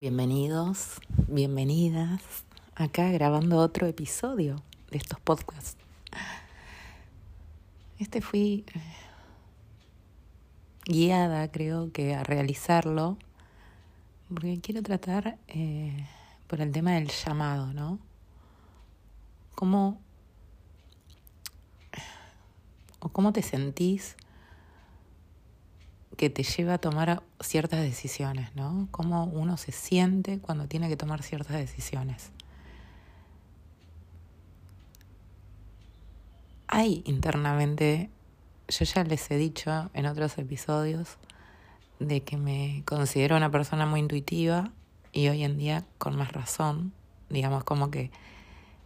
Bienvenidos, bienvenidas, acá grabando otro episodio de estos podcasts. Este fui eh, guiada, creo que, a realizarlo, porque quiero tratar eh, por el tema del llamado, ¿no? ¿Cómo, o cómo te sentís que te lleva a tomar ciertas decisiones, ¿no? Cómo uno se siente cuando tiene que tomar ciertas decisiones. Hay internamente, yo ya les he dicho en otros episodios, de que me considero una persona muy intuitiva y hoy en día con más razón, digamos como que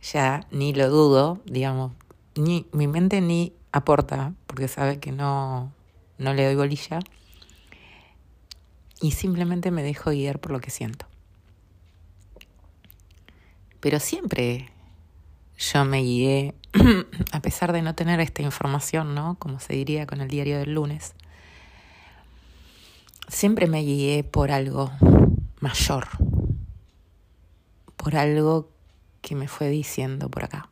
ya ni lo dudo, digamos, ni mi mente ni aporta porque sabe que no no le doy bolilla y simplemente me dejo guiar por lo que siento. Pero siempre yo me guié, a pesar de no tener esta información, ¿no? Como se diría con el diario del lunes, siempre me guié por algo mayor, por algo que me fue diciendo por acá.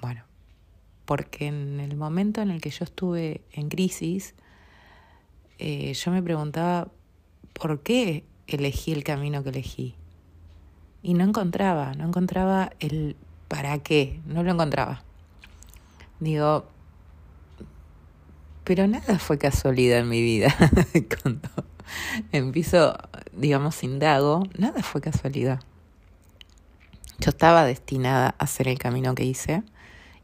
Bueno, porque en el momento en el que yo estuve en crisis, eh, yo me preguntaba por qué elegí el camino que elegí. Y no encontraba, no encontraba el para qué, no lo encontraba. Digo, pero nada fue casualidad en mi vida. Cuando empiezo, digamos, indago, nada fue casualidad. Yo estaba destinada a hacer el camino que hice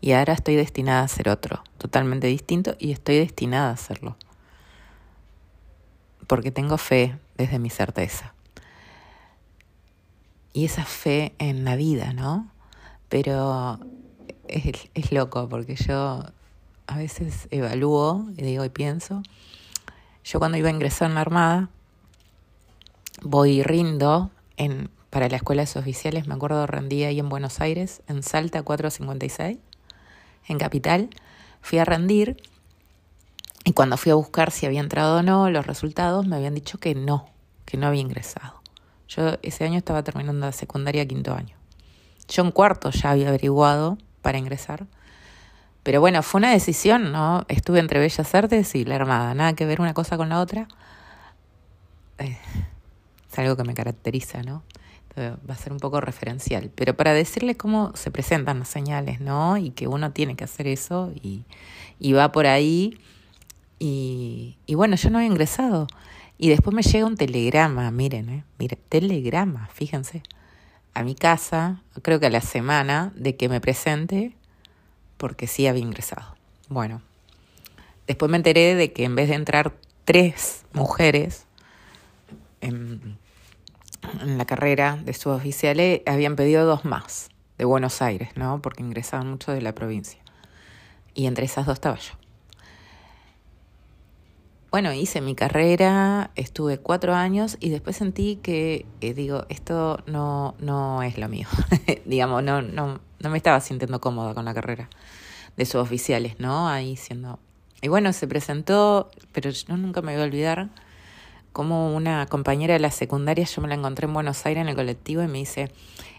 y ahora estoy destinada a hacer otro, totalmente distinto, y estoy destinada a hacerlo porque tengo fe desde mi certeza. Y esa fe en la vida, ¿no? Pero es, es loco porque yo a veces evalúo y digo y pienso, yo cuando iba a ingresar en la Armada, voy y rindo en, para la escuela de oficiales, me acuerdo rendí ahí en Buenos Aires, en Salta 456, en Capital, fui a rendir y cuando fui a buscar si había entrado o no los resultados, me habían dicho que no, que no había ingresado. Yo ese año estaba terminando la secundaria quinto año. Yo en cuarto ya había averiguado para ingresar. Pero bueno, fue una decisión, ¿no? Estuve entre Bellas Artes y la Armada, nada que ver una cosa con la otra. Eh, es algo que me caracteriza, ¿no? va a ser un poco referencial. Pero para decirles cómo se presentan las señales, ¿no? Y que uno tiene que hacer eso y, y va por ahí y, bueno, yo no había ingresado. Y después me llega un telegrama, miren, eh, miren, telegrama, fíjense, a mi casa, creo que a la semana, de que me presente porque sí había ingresado. Bueno, después me enteré de que en vez de entrar tres mujeres en, en la carrera de suboficiales, habían pedido dos más de Buenos Aires, ¿no? Porque ingresaban muchos de la provincia. Y entre esas dos estaba yo. Bueno, hice mi carrera, estuve cuatro años y después sentí que, eh, digo, esto no, no es lo mío. Digamos, no, no, no me estaba sintiendo cómoda con la carrera de suboficiales, ¿no? Ahí siendo... Y bueno, se presentó, pero yo nunca me voy a olvidar, como una compañera de la secundaria, yo me la encontré en Buenos Aires en el colectivo y me dice,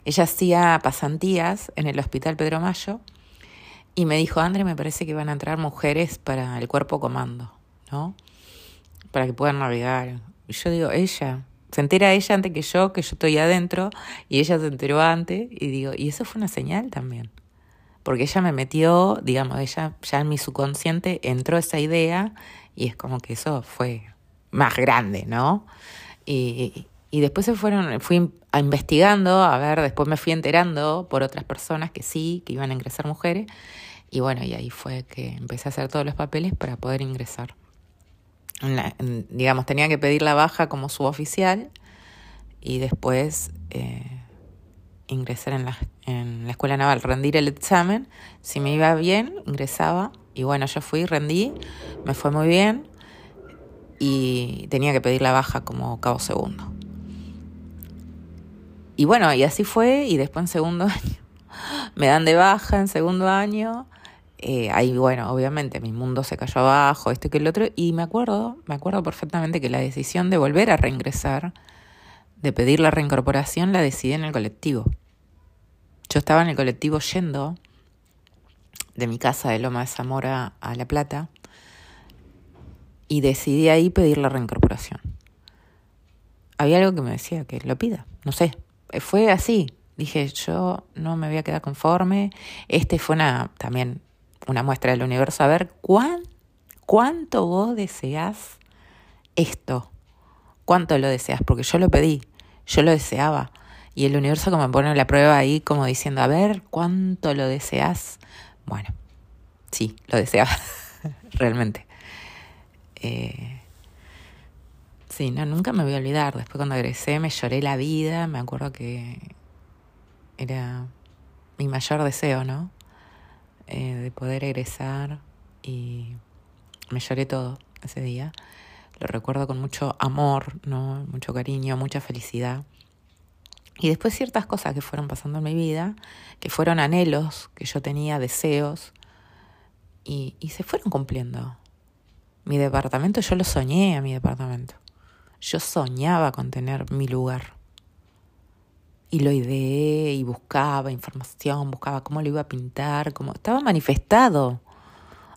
ella hacía pasantías en el Hospital Pedro Mayo y me dijo, André, me parece que van a entrar mujeres para el cuerpo comando, ¿no? Para que puedan navegar. Y yo digo, ella, se entera ella antes que yo, que yo estoy adentro, y ella se enteró antes, y digo, y eso fue una señal también. Porque ella me metió, digamos, ella ya en mi subconsciente entró esa idea, y es como que eso fue más grande, ¿no? Y, y después se fueron, fui investigando, a ver, después me fui enterando por otras personas que sí, que iban a ingresar mujeres, y bueno, y ahí fue que empecé a hacer todos los papeles para poder ingresar digamos, tenía que pedir la baja como suboficial y después eh, ingresar en la, en la escuela naval, rendir el examen. Si me iba bien, ingresaba. Y bueno, yo fui, rendí, me fue muy bien y tenía que pedir la baja como cabo segundo. Y bueno, y así fue, y después en segundo año me dan de baja en segundo año eh, ahí, bueno, obviamente mi mundo se cayó abajo, esto que el otro, y me acuerdo, me acuerdo perfectamente que la decisión de volver a reingresar, de pedir la reincorporación la decidí en el colectivo. Yo estaba en el colectivo yendo de mi casa de Loma de Zamora a La Plata y decidí ahí pedir la reincorporación. Había algo que me decía que lo pida, no sé, fue así. Dije, yo no me voy a quedar conforme. Este fue una también una muestra del universo. A ver, ¿cuán, ¿cuánto vos deseas esto? ¿Cuánto lo deseas? Porque yo lo pedí, yo lo deseaba. Y el universo como me pone la prueba ahí como diciendo, a ver, ¿cuánto lo deseas? Bueno, sí, lo deseaba, realmente. Eh, sí, no, nunca me voy a olvidar. Después cuando egresé me lloré la vida, me acuerdo que era mi mayor deseo, ¿no? Eh, de poder egresar y me lloré todo ese día. Lo recuerdo con mucho amor, ¿no? Mucho cariño, mucha felicidad. Y después ciertas cosas que fueron pasando en mi vida, que fueron anhelos que yo tenía, deseos, y, y se fueron cumpliendo. Mi departamento, yo lo soñé a mi departamento. Yo soñaba con tener mi lugar. Y lo ideé y buscaba información, buscaba cómo lo iba a pintar, cómo estaba manifestado.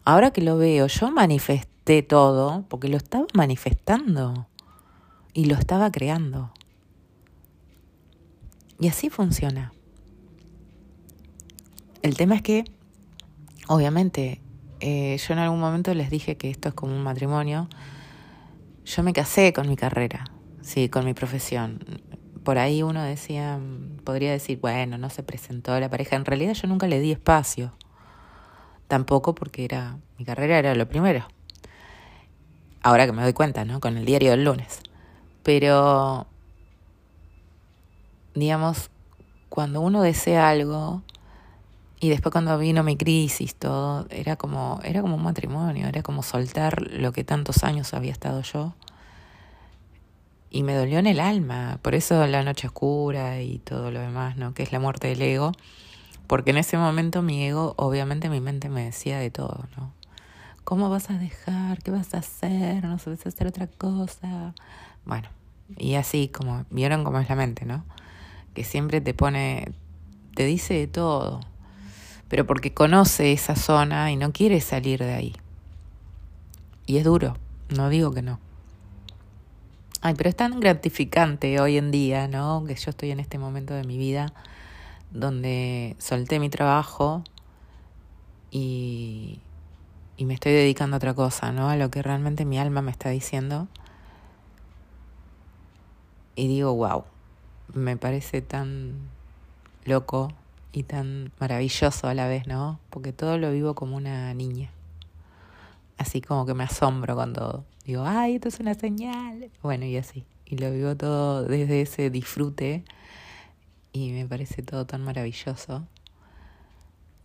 Ahora que lo veo, yo manifesté todo porque lo estaba manifestando y lo estaba creando. Y así funciona. El tema es que, obviamente, eh, yo en algún momento les dije que esto es como un matrimonio. Yo me casé con mi carrera, sí, con mi profesión. Por ahí uno decía, podría decir, bueno, no se presentó la pareja. En realidad yo nunca le di espacio. Tampoco porque era mi carrera era lo primero. Ahora que me doy cuenta, ¿no? Con el diario del lunes. Pero digamos, cuando uno desea algo y después cuando vino mi crisis, todo, era como, era como un matrimonio, era como soltar lo que tantos años había estado yo. Y me dolió en el alma, por eso la noche oscura y todo lo demás, ¿no? Que es la muerte del ego. Porque en ese momento mi ego, obviamente mi mente me decía de todo, ¿no? ¿Cómo vas a dejar? ¿Qué vas a hacer? ¿No sabes hacer otra cosa? Bueno, y así como, vieron cómo es la mente, ¿no? que siempre te pone, te dice de todo, pero porque conoce esa zona y no quiere salir de ahí. Y es duro, no digo que no. Ay, pero es tan gratificante hoy en día, ¿no? Que yo estoy en este momento de mi vida donde solté mi trabajo y, y me estoy dedicando a otra cosa, ¿no? A lo que realmente mi alma me está diciendo. Y digo, wow, me parece tan loco y tan maravilloso a la vez, ¿no? Porque todo lo vivo como una niña. Así como que me asombro cuando digo, ay, esto es una señal. Bueno, y así. Y lo vivo todo desde ese disfrute y me parece todo tan maravilloso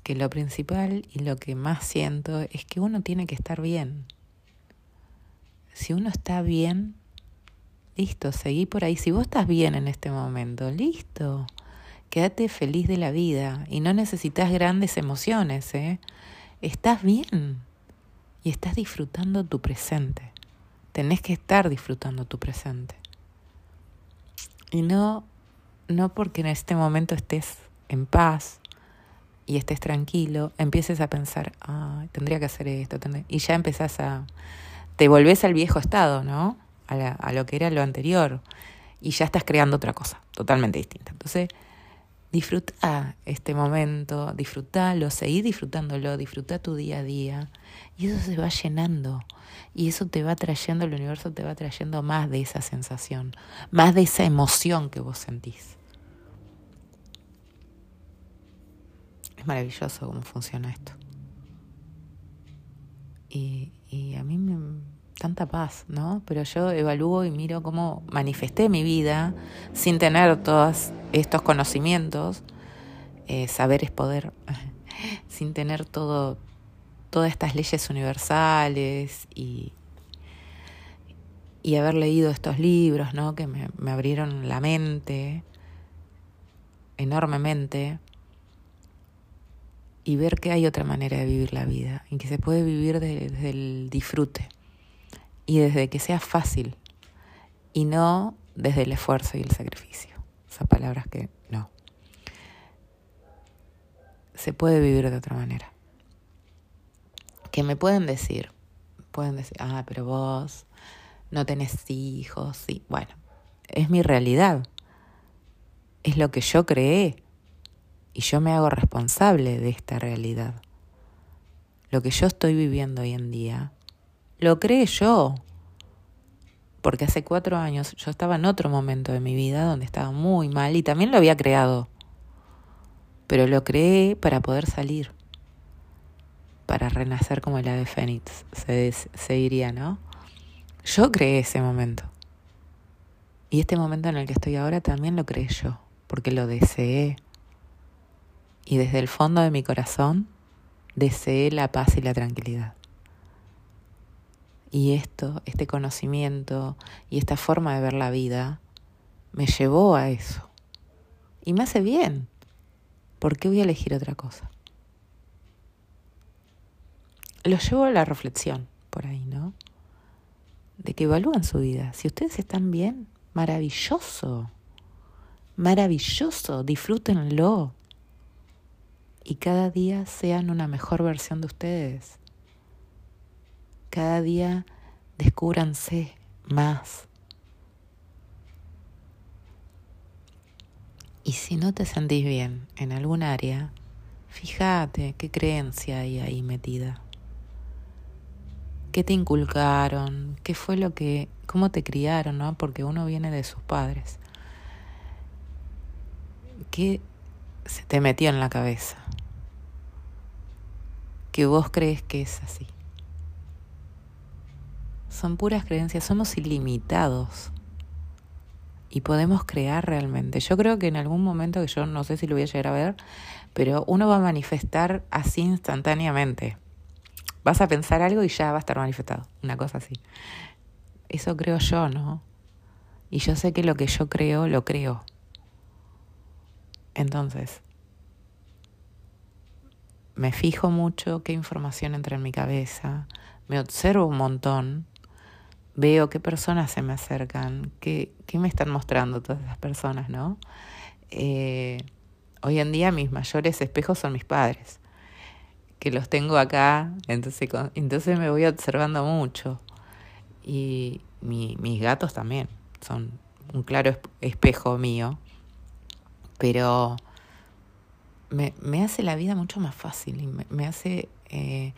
que lo principal y lo que más siento es que uno tiene que estar bien. Si uno está bien, Listo, seguí por ahí. Si vos estás bien en este momento, listo. Quédate feliz de la vida y no necesitas grandes emociones, ¿eh? Estás bien y estás disfrutando tu presente. Tenés que estar disfrutando tu presente. Y no, no porque en este momento estés en paz y estés tranquilo, empieces a pensar, ah, tendría que hacer esto, y ya empezás a, te volvés al viejo estado, ¿no? a, lo que era lo anterior y ya estás creando otra cosa totalmente distinta. Entonces, disfruta este momento, disfrútalo, seguí disfrutándolo, disfruta tu día a día y eso se va llenando y eso te va trayendo, el universo te va trayendo más de esa sensación, más de esa emoción que vos sentís. Es maravilloso cómo funciona esto. Y, y a mí me, tanta paz, ¿no? Pero yo evalúo y miro cómo manifesté mi vida sin tener todos estos conocimientos. Eh, saber es poder, sin tener todo, todas estas leyes universales y, y haber leído estos libros, ¿no? Que me, me abrieron la mente enormemente y ver que hay otra manera de vivir la vida y que se puede vivir desde el disfrute y desde que sea fácil y no desde el esfuerzo y el sacrificio. Esas palabras que no. Se puede vivir de otra manera. Que me pueden decir, pueden decir, ah, pero vos no tenés hijos, sí, bueno, es mi realidad. Es lo que yo creé y yo me hago responsable de esta realidad. Lo que yo estoy viviendo hoy en día, lo creé yo. Porque hace cuatro años yo estaba en otro momento de mi vida donde estaba muy mal y también lo había creado. Pero lo creé para poder salir, para renacer como el ave fénix, se, se diría, ¿no? Yo creé ese momento. Y este momento en el que estoy ahora también lo creé yo, porque lo deseé. Y desde el fondo de mi corazón deseé la paz y la tranquilidad. Y esto, este conocimiento y esta forma de ver la vida me llevó a eso. Y me hace bien. ¿Por qué voy a elegir otra cosa? Lo llevo a la reflexión por ahí, ¿no? De que evalúan su vida. Si ustedes están bien, maravilloso. Maravilloso. Disfrútenlo y cada día sean una mejor versión de ustedes. Cada día descúbranse más. Y si no te sentís bien en algún área, fíjate qué creencia hay ahí metida. ¿Qué te inculcaron? ¿Qué fue lo que, cómo te criaron, no? Porque uno viene de sus padres. ¿Qué se te metió en la cabeza? que vos crees que es así. Son puras creencias, somos ilimitados y podemos crear realmente. Yo creo que en algún momento, que yo no sé si lo voy a llegar a ver, pero uno va a manifestar así instantáneamente. Vas a pensar algo y ya va a estar manifestado, una cosa así. Eso creo yo, ¿no? Y yo sé que lo que yo creo, lo creo. Entonces, me fijo mucho qué información entra en mi cabeza, me observo un montón, veo qué personas se me acercan, qué, qué me están mostrando todas esas personas, ¿no? Eh, hoy en día mis mayores espejos son mis padres, que los tengo acá, entonces, entonces me voy observando mucho. Y mi, mis gatos también son un claro espejo mío, pero me, me hace la vida mucho más fácil y me, hace eh,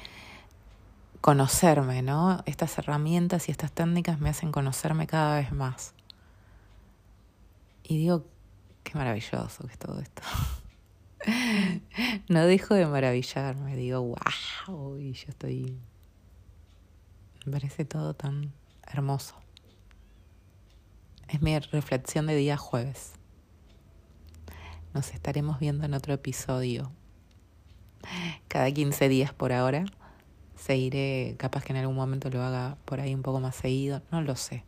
conocerme, ¿no? Estas herramientas y estas técnicas me hacen conocerme cada vez más. Y digo, qué maravilloso que es todo esto. no dejo de maravillarme, digo, wow, y yo estoy... Me parece todo tan hermoso. Es mi reflexión de día jueves. Nos estaremos viendo en otro episodio. Cada 15 días por ahora. Seguiré, capaz que en algún momento lo haga por ahí un poco más seguido, no lo sé.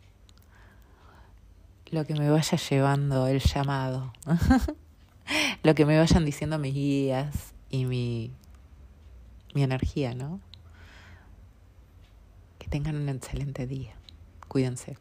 Lo que me vaya llevando el llamado. lo que me vayan diciendo mis guías y mi, mi energía, ¿no? Que tengan un excelente día. Cuídense.